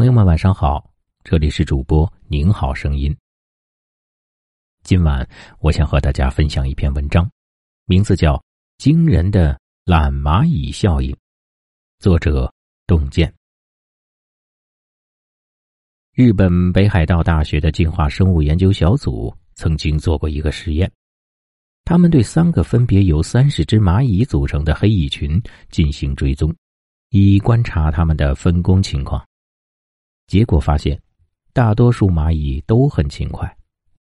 朋友们，晚上好，这里是主播您好声音。今晚我想和大家分享一篇文章，名字叫《惊人的懒蚂蚁效应》，作者洞见。日本北海道大学的进化生物研究小组曾经做过一个实验，他们对三个分别由三十只蚂蚁组成的黑蚁群进行追踪，以观察它们的分工情况。结果发现，大多数蚂蚁都很勤快，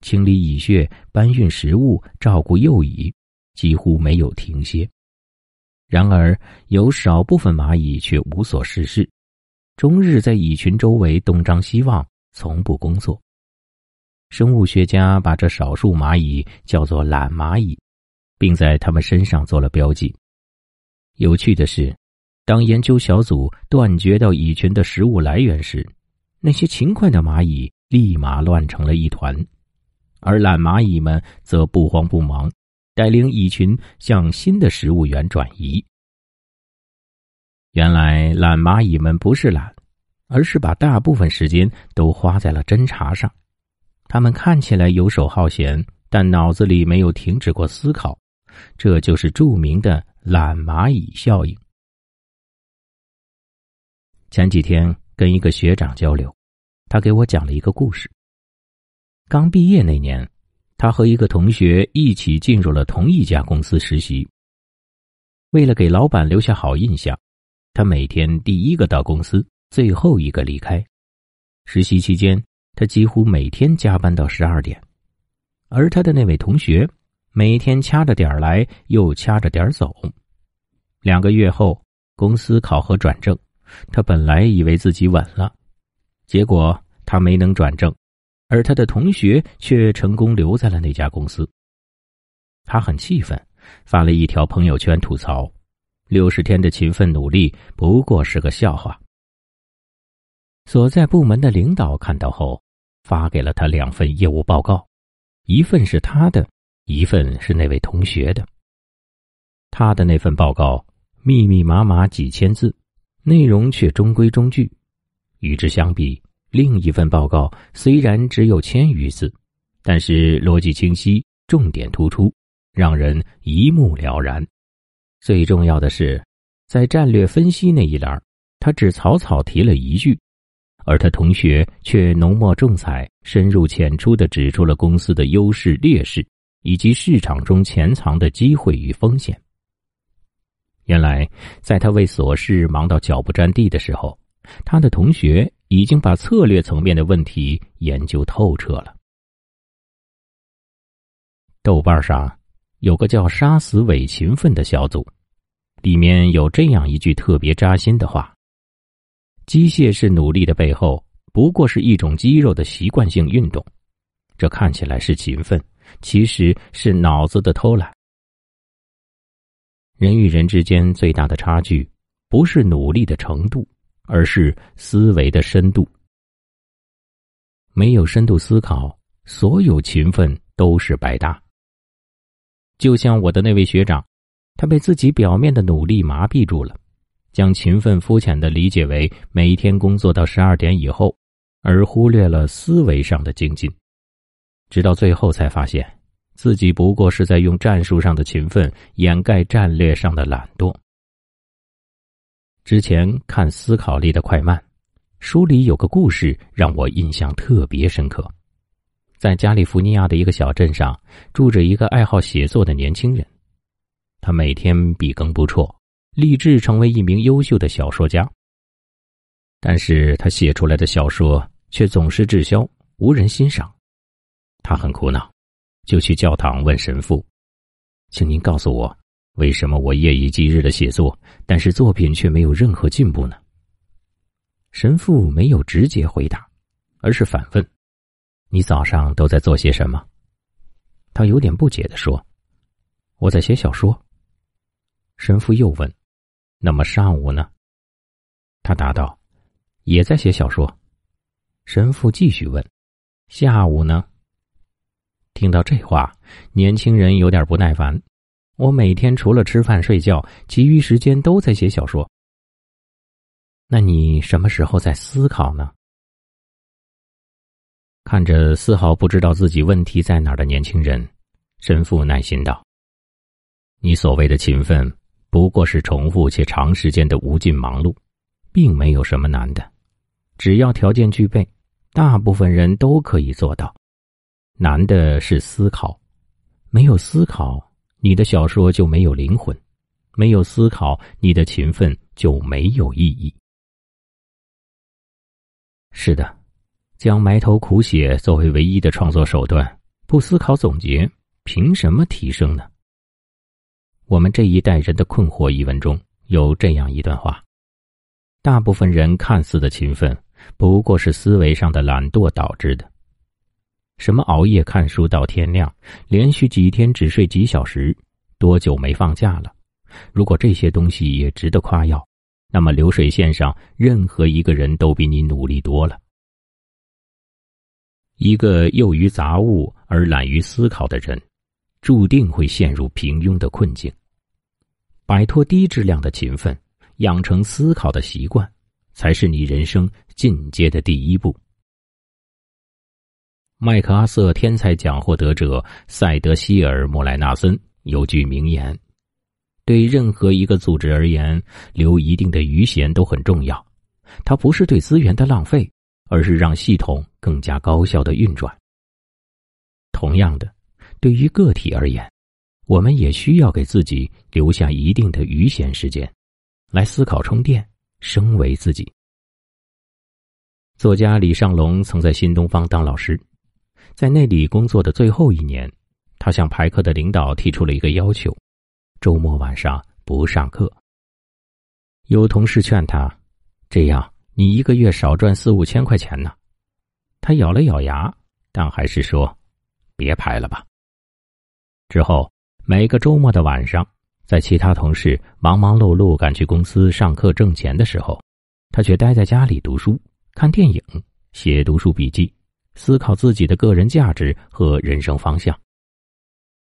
清理蚁穴、搬运食物、照顾幼蚁，几乎没有停歇。然而，有少部分蚂蚁却无所事事，终日在蚁群周围东张西望，从不工作。生物学家把这少数蚂蚁叫做“懒蚂蚁”，并在它们身上做了标记。有趣的是，当研究小组断绝到蚁群的食物来源时，那些勤快的蚂蚁立马乱成了一团，而懒蚂蚁们则不慌不忙，带领蚁群向新的食物源转移。原来懒蚂蚁们不是懒，而是把大部分时间都花在了侦查上。它们看起来游手好闲，但脑子里没有停止过思考，这就是著名的懒蚂蚁效应。前几天。跟一个学长交流，他给我讲了一个故事。刚毕业那年，他和一个同学一起进入了同一家公司实习。为了给老板留下好印象，他每天第一个到公司，最后一个离开。实习期间，他几乎每天加班到十二点，而他的那位同学每天掐着点来，又掐着点走。两个月后，公司考核转正。他本来以为自己稳了，结果他没能转正，而他的同学却成功留在了那家公司。他很气愤，发了一条朋友圈吐槽：“六十天的勤奋努力不过是个笑话。”所在部门的领导看到后，发给了他两份业务报告，一份是他的，一份是那位同学的。他的那份报告密密麻麻几千字。内容却中规中矩，与之相比，另一份报告虽然只有千余字，但是逻辑清晰，重点突出，让人一目了然。最重要的是，在战略分析那一栏，他只草草提了一句，而他同学却浓墨重彩、深入浅出地指出了公司的优势劣势，以及市场中潜藏的机会与风险。原来，在他为琐事忙到脚不沾地的时候，他的同学已经把策略层面的问题研究透彻了。豆瓣上有个叫“杀死伪勤奋”的小组，里面有这样一句特别扎心的话：“机械式努力的背后，不过是一种肌肉的习惯性运动。这看起来是勤奋，其实是脑子的偷懒。”人与人之间最大的差距，不是努力的程度，而是思维的深度。没有深度思考，所有勤奋都是白搭。就像我的那位学长，他被自己表面的努力麻痹住了，将勤奋肤浅的理解为每一天工作到十二点以后，而忽略了思维上的精进，直到最后才发现。自己不过是在用战术上的勤奋掩盖战略上的懒惰。之前看《思考力的快慢》，书里有个故事让我印象特别深刻。在加利福尼亚的一个小镇上，住着一个爱好写作的年轻人。他每天笔耕不辍，立志成为一名优秀的小说家。但是他写出来的小说却总是滞销，无人欣赏。他很苦恼。就去教堂问神父：“请您告诉我，为什么我夜以继日的写作，但是作品却没有任何进步呢？”神父没有直接回答，而是反问：“你早上都在做些什么？”他有点不解的说：“我在写小说。”神父又问：“那么上午呢？”他答道：“也在写小说。”神父继续问：“下午呢？”听到这话，年轻人有点不耐烦。我每天除了吃饭睡觉，其余时间都在写小说。那你什么时候在思考呢？看着丝毫不知道自己问题在哪儿的年轻人，神父耐心道：“你所谓的勤奋，不过是重复且长时间的无尽忙碌，并没有什么难的。只要条件具备，大部分人都可以做到。难的是思考，没有思考，你的小说就没有灵魂；没有思考，你的勤奋就没有意义。”是的。将埋头苦写作为唯一的创作手段，不思考总结，凭什么提升呢？我们这一代人的困惑一文中有这样一段话：大部分人看似的勤奋，不过是思维上的懒惰导致的。什么熬夜看书到天亮，连续几天只睡几小时，多久没放假了？如果这些东西也值得夸耀，那么流水线上任何一个人都比你努力多了。一个囿于杂物而懒于思考的人，注定会陷入平庸的困境。摆脱低质量的勤奋，养成思考的习惯，才是你人生进阶的第一步。麦克阿瑟天才奖获得者塞德希尔莫莱纳森有句名言：“对任何一个组织而言，留一定的余弦都很重要。它不是对资源的浪费。”而是让系统更加高效的运转。同样的，对于个体而言，我们也需要给自己留下一定的余闲时间，来思考、充电、升维自己。作家李尚龙曾在新东方当老师，在那里工作的最后一年，他向排课的领导提出了一个要求：周末晚上不上课。有同事劝他，这样。你一个月少赚四五千块钱呢，他咬了咬牙，但还是说：“别排了吧。”之后每个周末的晚上，在其他同事忙忙碌碌赶去公司上课挣钱的时候，他却待在家里读书、看电影、写读书笔记，思考自己的个人价值和人生方向。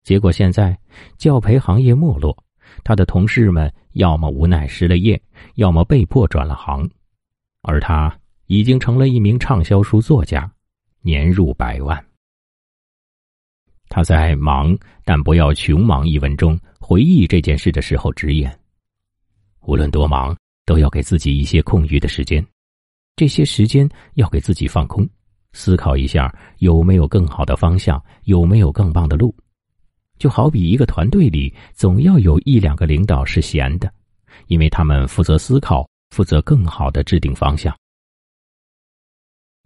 结果现在教培行业没落，他的同事们要么无奈失了业，要么被迫转了行。而他已经成了一名畅销书作家，年入百万。他在《忙但不要穷忙》一文中回忆这件事的时候直言：“无论多忙，都要给自己一些空余的时间，这些时间要给自己放空，思考一下有没有更好的方向，有没有更棒的路。就好比一个团队里，总要有一两个领导是闲的，因为他们负责思考。”负责更好的制定方向。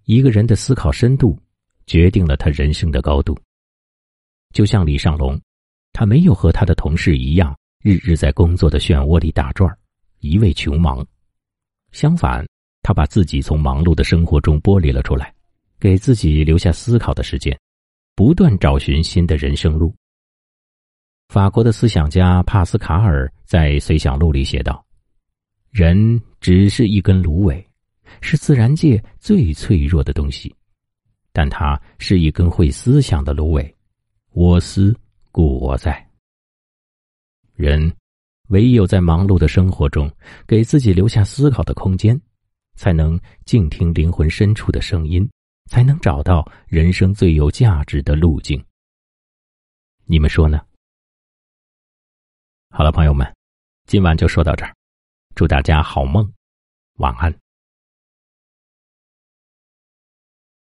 一个人的思考深度，决定了他人生的高度。就像李尚龙，他没有和他的同事一样，日日在工作的漩涡里打转一味穷忙。相反，他把自己从忙碌的生活中剥离了出来，给自己留下思考的时间，不断找寻新的人生路。法国的思想家帕斯卡尔在《随想录》里写道。人只是一根芦苇，是自然界最脆弱的东西，但它是一根会思想的芦苇。我思故我在。人唯有在忙碌的生活中，给自己留下思考的空间，才能静听灵魂深处的声音，才能找到人生最有价值的路径。你们说呢？好了，朋友们，今晚就说到这儿。祝大家好梦，晚安。